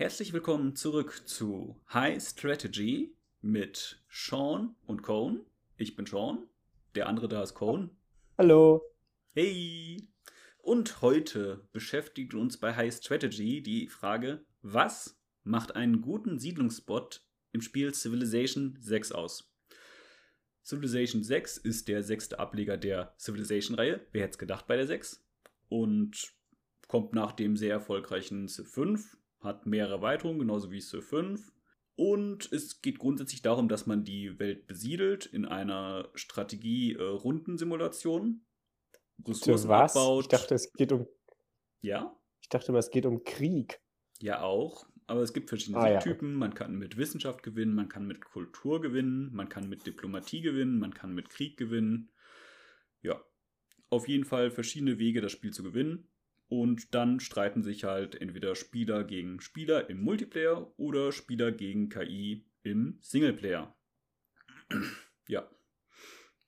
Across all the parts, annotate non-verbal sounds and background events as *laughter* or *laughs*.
Herzlich willkommen zurück zu High Strategy mit Sean und Cone. Ich bin Sean, der andere da ist Cone. Hallo. Hey! Und heute beschäftigt uns bei High Strategy die Frage, was macht einen guten Siedlungsspot im Spiel Civilization 6 aus? Civilization 6 ist der sechste Ableger der Civilization-Reihe. Wer hätte es gedacht bei der 6? Und kommt nach dem sehr erfolgreichen Civ 5 hat mehrere Erweiterungen, genauso wie Civ 5. Und es geht grundsätzlich darum, dass man die Welt besiedelt in einer Strategie-Rundensimulation. Ressourcen was? abbaut. Ich dachte, es geht um. Ja? Ich dachte mal, es geht um Krieg. Ja, auch. Aber es gibt verschiedene ah, Typen. Ja. Man kann mit Wissenschaft gewinnen, man kann mit Kultur gewinnen, man kann mit Diplomatie gewinnen, man kann mit Krieg gewinnen. Ja. Auf jeden Fall verschiedene Wege, das Spiel zu gewinnen. Und dann streiten sich halt entweder Spieler gegen Spieler im Multiplayer oder Spieler gegen KI im Singleplayer. *clears throat* ja,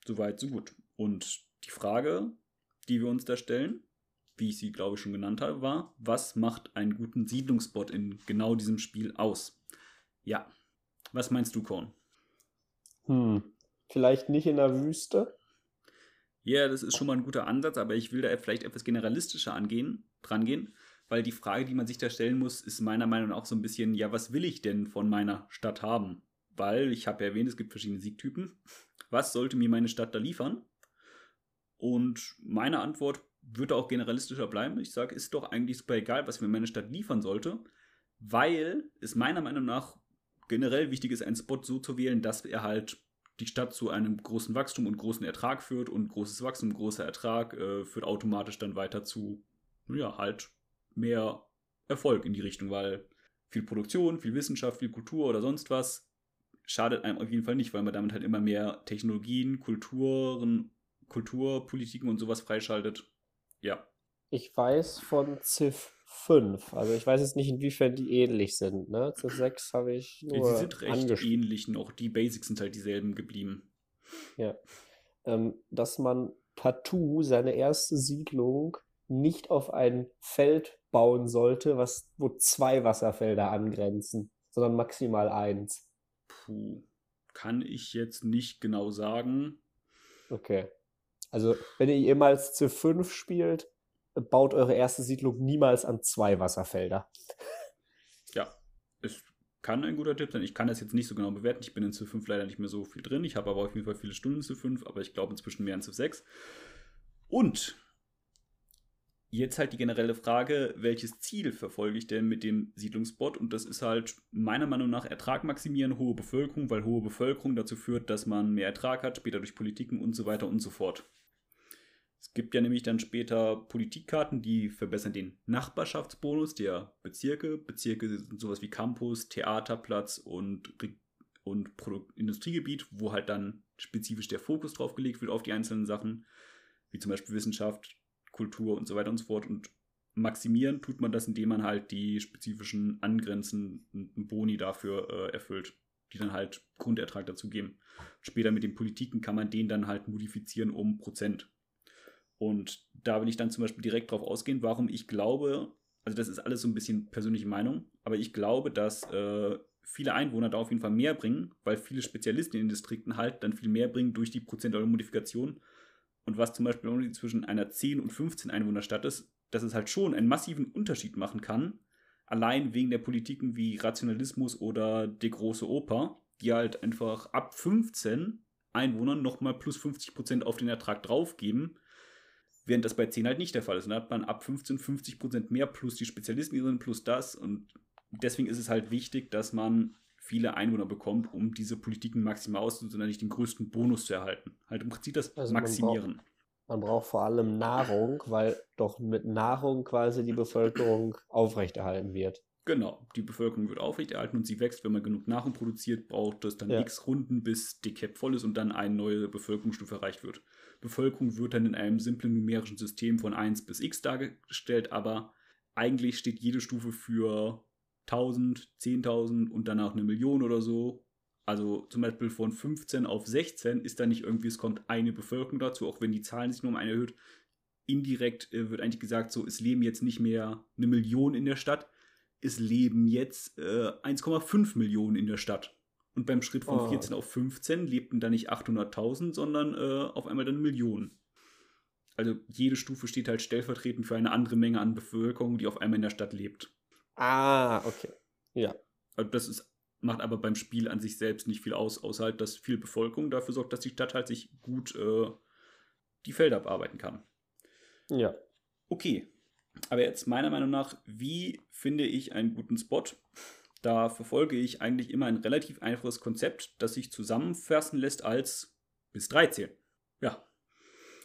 soweit, so gut. Und die Frage, die wir uns da stellen, wie ich sie, glaube ich, schon genannt habe, war, was macht einen guten Siedlungsbot in genau diesem Spiel aus? Ja, was meinst du, Korn? Hm, vielleicht nicht in der Wüste? Ja, yeah, das ist schon mal ein guter Ansatz, aber ich will da vielleicht etwas generalistischer angehen, drangehen, weil die Frage, die man sich da stellen muss, ist meiner Meinung nach auch so ein bisschen, ja, was will ich denn von meiner Stadt haben? Weil, ich habe ja erwähnt, es gibt verschiedene Siegtypen. Was sollte mir meine Stadt da liefern? Und meine Antwort würde auch generalistischer bleiben. Ich sage, ist doch eigentlich super egal, was mir meine Stadt liefern sollte, weil es meiner Meinung nach generell wichtig ist, einen Spot so zu wählen, dass er halt die Stadt zu einem großen Wachstum und großen Ertrag führt und großes Wachstum, großer Ertrag äh, führt automatisch dann weiter zu, ja, halt mehr Erfolg in die Richtung, weil viel Produktion, viel Wissenschaft, viel Kultur oder sonst was schadet einem auf jeden Fall nicht, weil man damit halt immer mehr Technologien, Kulturen, Kulturpolitiken und sowas freischaltet. Ja. Ich weiß von Civ 5. Also ich weiß jetzt nicht, inwiefern die ähnlich sind. Ne? Zu 6 habe ich nur Sie sind recht ähnlich noch. Die Basics sind halt dieselben geblieben. Ja. Ähm, dass man partout seine erste Siedlung nicht auf ein Feld bauen sollte, was, wo zwei Wasserfelder angrenzen, sondern maximal eins. Puh, kann ich jetzt nicht genau sagen. Okay. Also, wenn ihr jemals zu 5 spielt, baut eure erste Siedlung niemals an zwei Wasserfelder. *laughs* Ja, es kann ein guter Tipp sein. Ich kann das jetzt nicht so genau bewerten. Ich bin in Civ 5 leider nicht mehr so viel drin. Ich habe aber auf jeden Fall viele Stunden Civ 5, aber ich glaube inzwischen mehr in Civ 6. Und jetzt halt die generelle Frage, welches Ziel verfolge ich denn mit dem Siedlungsbot? Und das ist halt meiner Meinung nach Ertrag maximieren, hohe Bevölkerung, weil hohe Bevölkerung dazu führt, dass man mehr Ertrag hat, später durch Politiken und so weiter und so fort. Es gibt ja nämlich dann später Politikkarten, die verbessern den Nachbarschaftsbonus der Bezirke. Bezirke sind sowas wie Campus, Theaterplatz und, und Industriegebiet, wo halt dann spezifisch der Fokus drauf gelegt wird auf die einzelnen Sachen, wie zum Beispiel Wissenschaft, Kultur und so weiter und so fort. Und maximieren tut man das, indem man halt die spezifischen angrenzenden Boni dafür äh, erfüllt, die dann halt Grundertrag dazu geben. Später mit den Politiken kann man den dann halt modifizieren um Prozent. Und da will ich dann zum Beispiel direkt drauf ausgehen, warum ich glaube, also das ist alles so ein bisschen persönliche Meinung, aber ich glaube, dass äh, viele Einwohner da auf jeden Fall mehr bringen, weil viele Spezialisten in den Distrikten halt dann viel mehr bringen durch die prozentuale Modifikation. Und was zum Beispiel zwischen einer 10 und 15 Einwohnerstadt ist, dass es halt schon einen massiven Unterschied machen kann, allein wegen der Politiken wie Rationalismus oder die große Oper, die halt einfach ab 15 Einwohnern nochmal plus 50% auf den Ertrag draufgeben, Während das bei 10 halt nicht der Fall ist. Da hat man ab 15 50 Prozent mehr plus die Spezialisten drin, plus das. Und deswegen ist es halt wichtig, dass man viele Einwohner bekommt, um diese Politiken maximal auszunutzen und nicht den größten Bonus zu erhalten. Halt im Prinzip das also Maximieren. Man braucht, man braucht vor allem Nahrung, weil doch mit Nahrung quasi die Bevölkerung aufrechterhalten wird. Genau, die Bevölkerung wird aufrechterhalten und sie wächst. Wenn man genug Nahrung produziert, braucht es dann ja. x Runden, bis die Cap voll ist und dann eine neue Bevölkerungsstufe erreicht wird. Bevölkerung wird dann in einem simplen numerischen System von 1 bis x dargestellt, aber eigentlich steht jede Stufe für 1000, 10.000 und danach eine Million oder so. Also zum Beispiel von 15 auf 16 ist da nicht irgendwie, es kommt eine Bevölkerung dazu, auch wenn die Zahlen sich nur um eine erhöht. Indirekt äh, wird eigentlich gesagt, so, es leben jetzt nicht mehr eine Million in der Stadt, es leben jetzt äh, 1,5 Millionen in der Stadt. Und beim Schritt von oh. 14 auf 15 lebten da nicht 800.000, sondern äh, auf einmal dann Millionen. Also jede Stufe steht halt stellvertretend für eine andere Menge an Bevölkerung, die auf einmal in der Stadt lebt. Ah, okay. Ja. Also das ist, macht aber beim Spiel an sich selbst nicht viel aus, außer halt, dass viel Bevölkerung dafür sorgt, dass die Stadt halt sich gut äh, die Felder abarbeiten kann. Ja. Okay. Aber jetzt meiner Meinung nach, wie finde ich einen guten Spot? Da verfolge ich eigentlich immer ein relativ einfaches Konzept, das sich zusammenfassen lässt als bis 13. Ja,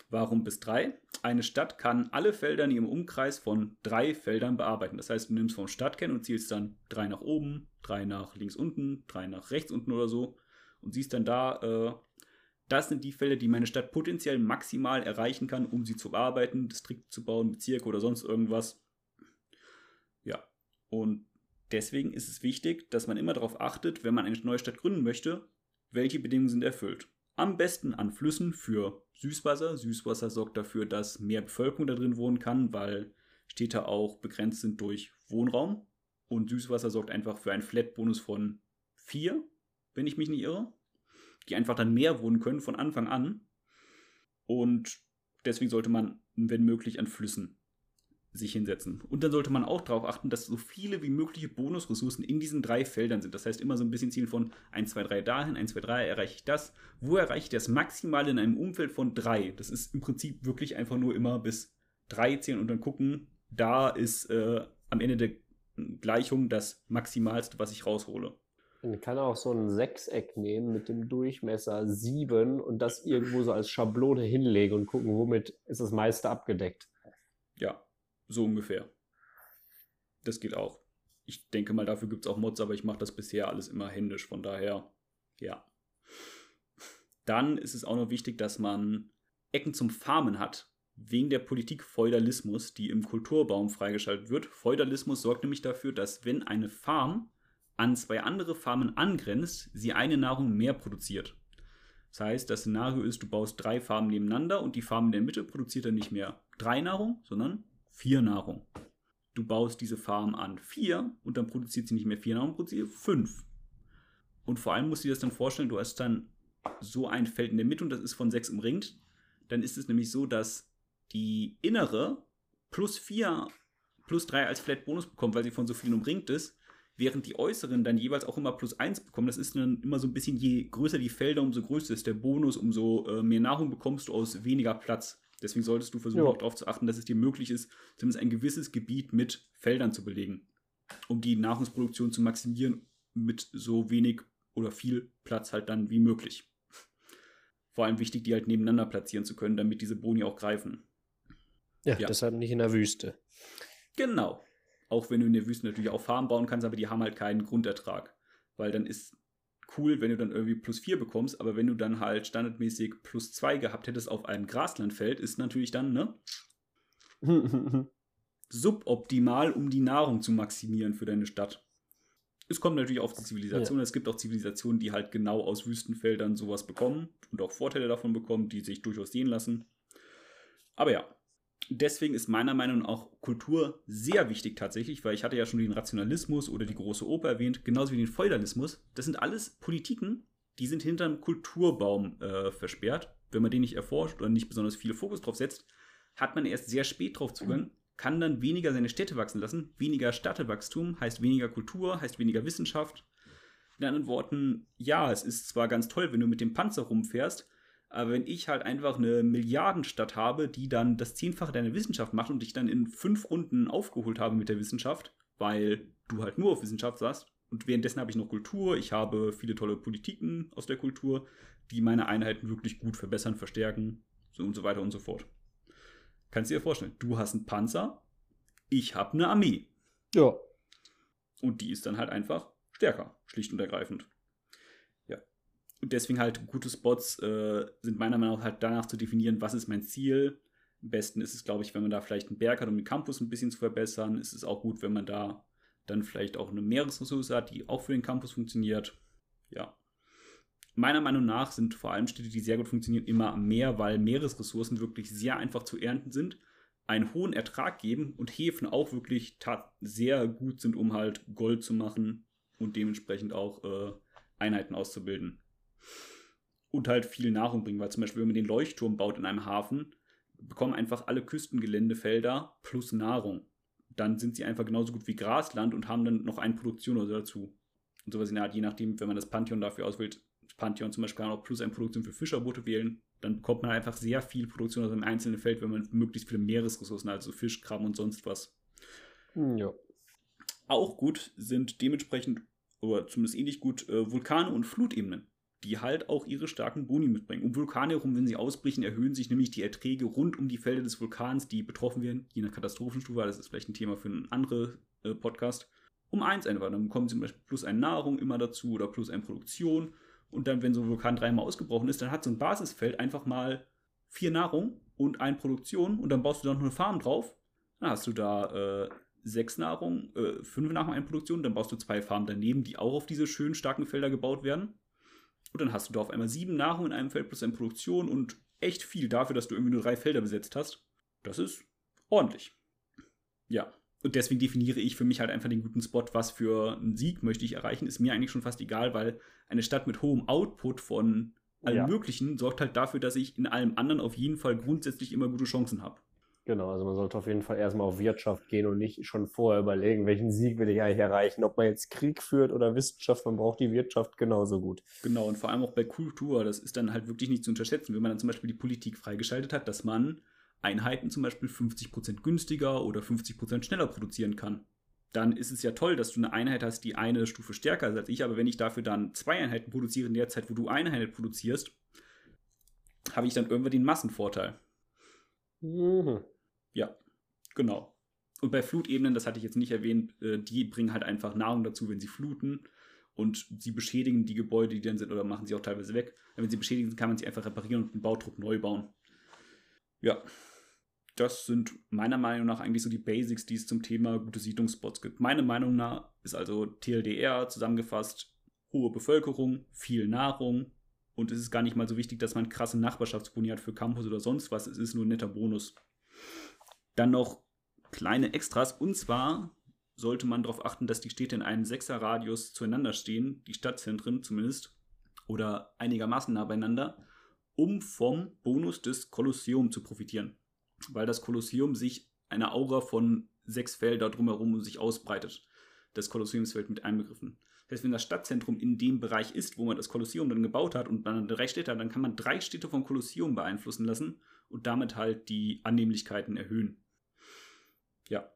Warum bis drei? Eine Stadt kann alle Felder in ihrem Umkreis von drei Feldern bearbeiten. Das heißt, du nimmst vom Stadtkern und zielst dann drei nach oben, drei nach links unten, drei nach rechts unten oder so und siehst dann da, äh, das sind die Felder, die meine Stadt potenziell maximal erreichen kann, um sie zu bearbeiten, Distrikt zu bauen, Bezirk oder sonst irgendwas. Ja, und deswegen ist es wichtig, dass man immer darauf achtet, wenn man eine neue Stadt gründen möchte, welche Bedingungen sind erfüllt. Am besten an Flüssen für Süßwasser. Süßwasser sorgt dafür, dass mehr Bevölkerung da drin wohnen kann, weil Städte auch begrenzt sind durch Wohnraum. Und Süßwasser sorgt einfach für einen Flat-Bonus von 4, wenn ich mich nicht irre. Die einfach dann mehr wohnen können von Anfang an. Und deswegen sollte man, wenn möglich, an Flüssen sich hinsetzen. Und dann sollte man auch darauf achten, dass so viele wie mögliche Bonusressourcen in diesen drei Feldern sind. Das heißt immer so ein bisschen Ziel von 1, 2, 3 dahin, 1, 2, 3 erreiche ich das. Wo erreiche ich das maximal in einem Umfeld von 3? Das ist im Prinzip wirklich einfach nur immer bis 3 zählen und dann gucken, da ist äh, am Ende der Gleichung das Maximalste, was ich raushole. Man kann auch so ein Sechseck nehmen mit dem Durchmesser 7 und das irgendwo so als Schablone hinlegen und gucken, womit ist das meiste abgedeckt. Ja, so ungefähr. Das geht auch. Ich denke mal, dafür gibt es auch Mods, aber ich mache das bisher alles immer händisch. Von daher, ja. Dann ist es auch noch wichtig, dass man Ecken zum Farmen hat, wegen der Politik Feudalismus, die im Kulturbaum freigeschaltet wird. Feudalismus sorgt nämlich dafür, dass wenn eine Farm an zwei andere Farmen angrenzt, sie eine Nahrung mehr produziert. Das heißt, das Szenario ist, du baust drei Farmen nebeneinander und die Farm in der Mitte produziert dann nicht mehr drei Nahrung, sondern vier Nahrung. Du baust diese Farm an vier und dann produziert sie nicht mehr vier Nahrung, produziert fünf. Und vor allem musst du dir das dann vorstellen, du hast dann so ein Feld in der Mitte und das ist von sechs umringt. Dann ist es nämlich so, dass die innere plus vier plus drei als Flat Bonus bekommt, weil sie von so vielen umringt ist, während die äußeren dann jeweils auch immer plus eins bekommen. Das ist dann immer so ein bisschen, je größer die Felder, umso größer ist der Bonus, umso äh, mehr Nahrung bekommst du aus weniger Platz. Deswegen solltest du versuchen, ja. auch darauf zu achten, dass es dir möglich ist, zumindest ein gewisses Gebiet mit Feldern zu belegen, um die Nahrungsproduktion zu maximieren mit so wenig oder viel Platz halt dann wie möglich. Vor allem wichtig, die halt nebeneinander platzieren zu können, damit diese Boni auch greifen. Ja, ja. deshalb nicht in der Wüste. Genau. Auch wenn du in der Wüste natürlich auch Farmen bauen kannst, aber die haben halt keinen Grundertrag. Weil dann ist cool, wenn du dann irgendwie plus 4 bekommst, aber wenn du dann halt standardmäßig plus 2 gehabt hättest auf einem Graslandfeld, ist natürlich dann, ne? *laughs* suboptimal, um die Nahrung zu maximieren für deine Stadt. Es kommt natürlich auf die Zivilisation. Ja. Es gibt auch Zivilisationen, die halt genau aus Wüstenfeldern sowas bekommen und auch Vorteile davon bekommen, die sich durchaus sehen lassen. Aber ja, deswegen ist meiner Meinung nach auch Kultur sehr wichtig tatsächlich, weil ich hatte ja schon den Rationalismus oder die große Oper erwähnt, genauso wie den Feudalismus. Das sind alles Politiken, die sind hinterm Kulturbaum äh, versperrt. Wenn man den nicht erforscht oder nicht besonders viel Fokus drauf setzt, hat man erst sehr spät drauf Zugang, kann dann weniger seine Städte wachsen lassen. Weniger Städtewachstum heißt weniger Kultur, heißt weniger Wissenschaft. In anderen Worten, ja, es ist zwar ganz toll, wenn du mit dem Panzer rumfährst, aber wenn ich halt einfach eine Milliardenstadt habe, die dann das Zehnfache deiner Wissenschaft macht und dich dann in fünf Runden aufgeholt habe mit der Wissenschaft, weil du halt nur auf Wissenschaft saßt, und währenddessen habe ich noch Kultur, ich habe viele tolle Politiken aus der Kultur, die meine Einheiten wirklich gut verbessern, verstärken so und so weiter und so fort. Kannst du dir vorstellen, du hast einen Panzer, ich habe eine Armee. Ja. Und die ist dann halt einfach stärker, schlicht und ergreifend. Und deswegen halt gute Spots äh, sind meiner Meinung nach halt danach zu definieren, was ist mein Ziel. Am besten ist es, glaube ich, wenn man da vielleicht einen Berg hat, um den Campus ein bisschen zu verbessern. Ist es auch gut, wenn man da dann vielleicht auch eine Meeresressource hat, die auch für den Campus funktioniert. Ja. Meiner Meinung nach sind vor allem Städte, die sehr gut funktionieren, immer am Meer, weil Meeresressourcen wirklich sehr einfach zu ernten sind. einen hohen Ertrag geben und Hefen auch wirklich sehr gut sind, um halt Gold zu machen und dementsprechend auch äh, Einheiten auszubilden. Und halt viel Nahrung bringen, weil zum Beispiel, wenn man den Leuchtturm baut in einem Hafen, bekommen einfach alle Küstengeländefelder plus Nahrung. Dann sind sie einfach genauso gut wie Grasland und haben dann noch eine Produktion oder dazu. Und sowas in der Art, je nachdem, wenn man das Pantheon dafür auswählt, das Pantheon zum Beispiel kann auch plus eine Produktion für Fischerboote wählen, dann bekommt man einfach sehr viel Produktion aus einem einzelnen Feld, wenn man möglichst viele Meeresressourcen, also Fisch, Krabben und sonst was. Hm, ja. Auch gut sind dementsprechend, oder zumindest ähnlich gut, äh, Vulkane und Flutebenen, die halt auch ihre starken Boni mitbringen. Um Vulkane herum, wenn sie ausbrechen, erhöhen sich nämlich die Erträge rund um die Felder des Vulkans, die betroffen werden, je nach Katastrophenstufe, das ist vielleicht ein Thema für einen anderen äh, Podcast, um eins einfach. Dann bekommen sie zum Beispiel plus eine Nahrung immer dazu oder plus eine Produktion und dann, wenn so ein Vulkan dreimal ausgebrochen ist, dann hat so ein Basisfeld einfach mal vier Nahrung und eine Produktion und dann baust du da noch eine Farm drauf. Dann hast du da äh, sechs Nahrung, äh, fünf Nahrung, eine Produktion, dann baust du zwei Farmen daneben, die auch auf diese schönen starken Felder gebaut werden. Und dann hast du da auf einmal sieben Nahrung in einem Feld plus eine Produktion und echt viel dafür, dass du irgendwie nur drei Felder besetzt hast. Das ist ordentlich. Ja, und deswegen definiere ich für mich halt einfach den guten Spot, was für einen Sieg möchte ich erreichen, ist mir eigentlich schon fast egal, weil eine Stadt mit hohem Output von allem ja. Möglichen sorgt halt dafür, dass ich in allem anderen auf jeden Fall grundsätzlich immer gute Chancen habe. Genau, also man sollte auf jeden Fall erstmal auf Wirtschaft gehen und nicht schon vorher überlegen, welchen Sieg will ich eigentlich erreichen. Ob man jetzt Krieg führt oder Wissenschaft, man braucht die Wirtschaft genauso gut. Genau, und vor allem auch bei Kultur, das ist dann halt wirklich nicht zu unterschätzen, wenn man dann zum Beispiel die Politik freigeschaltet hat, dass man Einheiten zum Beispiel 50% günstiger oder 50% schneller produzieren kann. Dann ist es ja toll, dass du eine Einheit hast, die eine Stufe stärker ist als ich, aber wenn ich dafür dann zwei Einheiten produziere in der Zeit, wo du eine Einheit produzierst, habe ich dann irgendwann den Massenvorteil. Mhm. Ja, genau. Und bei Flutebenen, das hatte ich jetzt nicht erwähnt, äh, die bringen halt einfach Nahrung dazu, wenn sie fluten. Und sie beschädigen die Gebäude, die dann sind, oder machen sie auch teilweise weg. Wenn sie beschädigen, kann man sie einfach reparieren und einen Bautrupp neu bauen. Ja, das sind meiner Meinung nach eigentlich so die Basics, die es zum Thema gute Siedlungsspots gibt. Meiner Meinung nach ist also TLDR zusammengefasst hohe Bevölkerung, viel Nahrung und es ist gar nicht mal so wichtig, dass man krasse Nachbarschaftsboni hat für Campus oder sonst was. Es ist nur ein netter Bonus. Dann noch kleine Extras und zwar sollte man darauf achten, dass die Städte in einem Sechser-Radius zueinander stehen, die Stadtzentren zumindest, oder einigermaßen nah beieinander, um vom Bonus des Kolosseum zu profitieren weil das Kolosseum sich eine Aura von sechs Felder drumherum um sich ausbreitet. Das Kolosseumsfeld mit einbegriffen. Das heißt, wenn das Stadtzentrum in dem Bereich ist, wo man das Kolosseum dann gebaut hat und dann drei Städte hat, dann kann man drei Städte vom Kolosseum beeinflussen lassen und damit halt die Annehmlichkeiten erhöhen. Ja.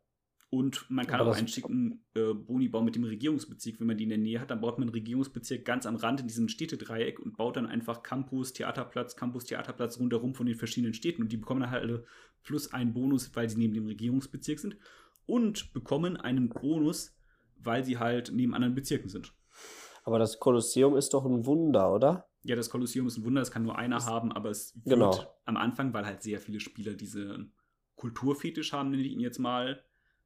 Und man kann Aber auch einen schicken äh, Bonibau mit dem Regierungsbezirk, wenn man die in der Nähe hat, dann baut man einen Regierungsbezirk ganz am Rand in diesem Städtedreieck und baut dann einfach Campus, Theaterplatz, Campus, Theaterplatz rundherum von den verschiedenen Städten und die bekommen dann halt alle plus einen Bonus, weil sie neben dem Regierungsbezirk sind und bekommen einen Bonus, weil sie halt neben anderen Bezirken sind. Aber das Kolosseum ist doch ein Wunder, oder? Ja, das Kolosseum ist ein Wunder, das kann nur einer das haben, aber es wird genau. am Anfang, weil halt sehr viele Spieler diese Kulturfetisch haben, nenne ich ihn jetzt mal,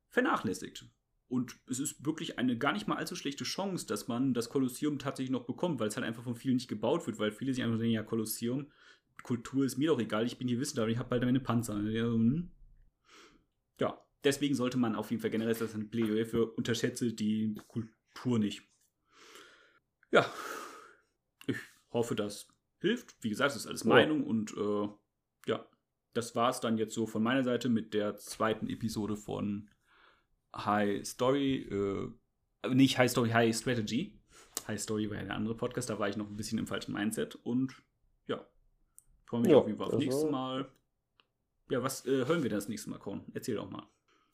vernachlässigt. Und es ist wirklich eine gar nicht mal allzu schlechte Chance, dass man das Kolosseum tatsächlich noch bekommt, weil es halt einfach von vielen nicht gebaut wird, weil viele sich einfach denken, ja, Kolosseum, Kultur ist mir doch egal, ich bin hier Wissenschaftler, ich habe bald meine Panzer. Hm. Ja, deswegen sollte man auf jeden Fall generell das ein Plädoyer für unterschätze die Kultur nicht. Ja, ich hoffe, das hilft. Wie gesagt, es ist alles Meinung und äh, ja, das war es dann jetzt so von meiner Seite mit der zweiten Episode von High Story, äh, nicht High Story, High Strategy. High Story war ja der andere Podcast, da war ich noch ein bisschen im falschen Mindset und ja, freue mich ja, auf jeden Fall aufs nächste Mal. Ja, was äh, hören wir das nächste Mal, Korn? Erzähl doch mal.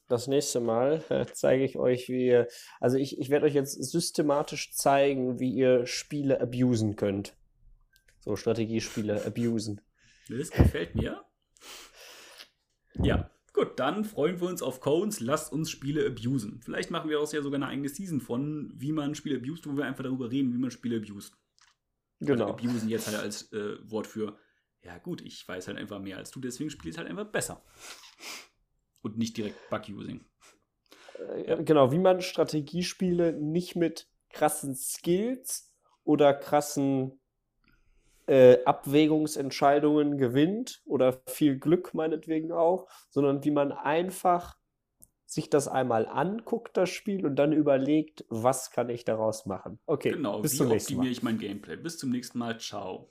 Das nächste Mal äh, zeige ich euch, wie ihr, also ich, ich werde euch jetzt systematisch zeigen, wie ihr Spiele abusen könnt. So Strategiespiele abusen. Das gefällt mir. Ja, Gut, dann freuen wir uns auf Cones. Lasst uns Spiele abusen. Vielleicht machen wir auch ja sogar eine eigene Season von, wie man Spiele abused, wo wir einfach darüber reden, wie man Spiele abused. Genau. Also abusen jetzt halt als äh, Wort für, ja gut, ich weiß halt einfach mehr als du, deswegen spiele ich halt einfach besser. Und nicht direkt Bug-Using. Äh, genau, wie man Strategiespiele nicht mit krassen Skills oder krassen äh, Abwägungsentscheidungen gewinnt oder viel Glück meinetwegen auch, sondern wie man einfach sich das einmal anguckt, das Spiel, und dann überlegt, was kann ich daraus machen. Okay, genau, bis wie zum nächsten Mal. optimiere ich mein Gameplay? Bis zum nächsten Mal. Ciao.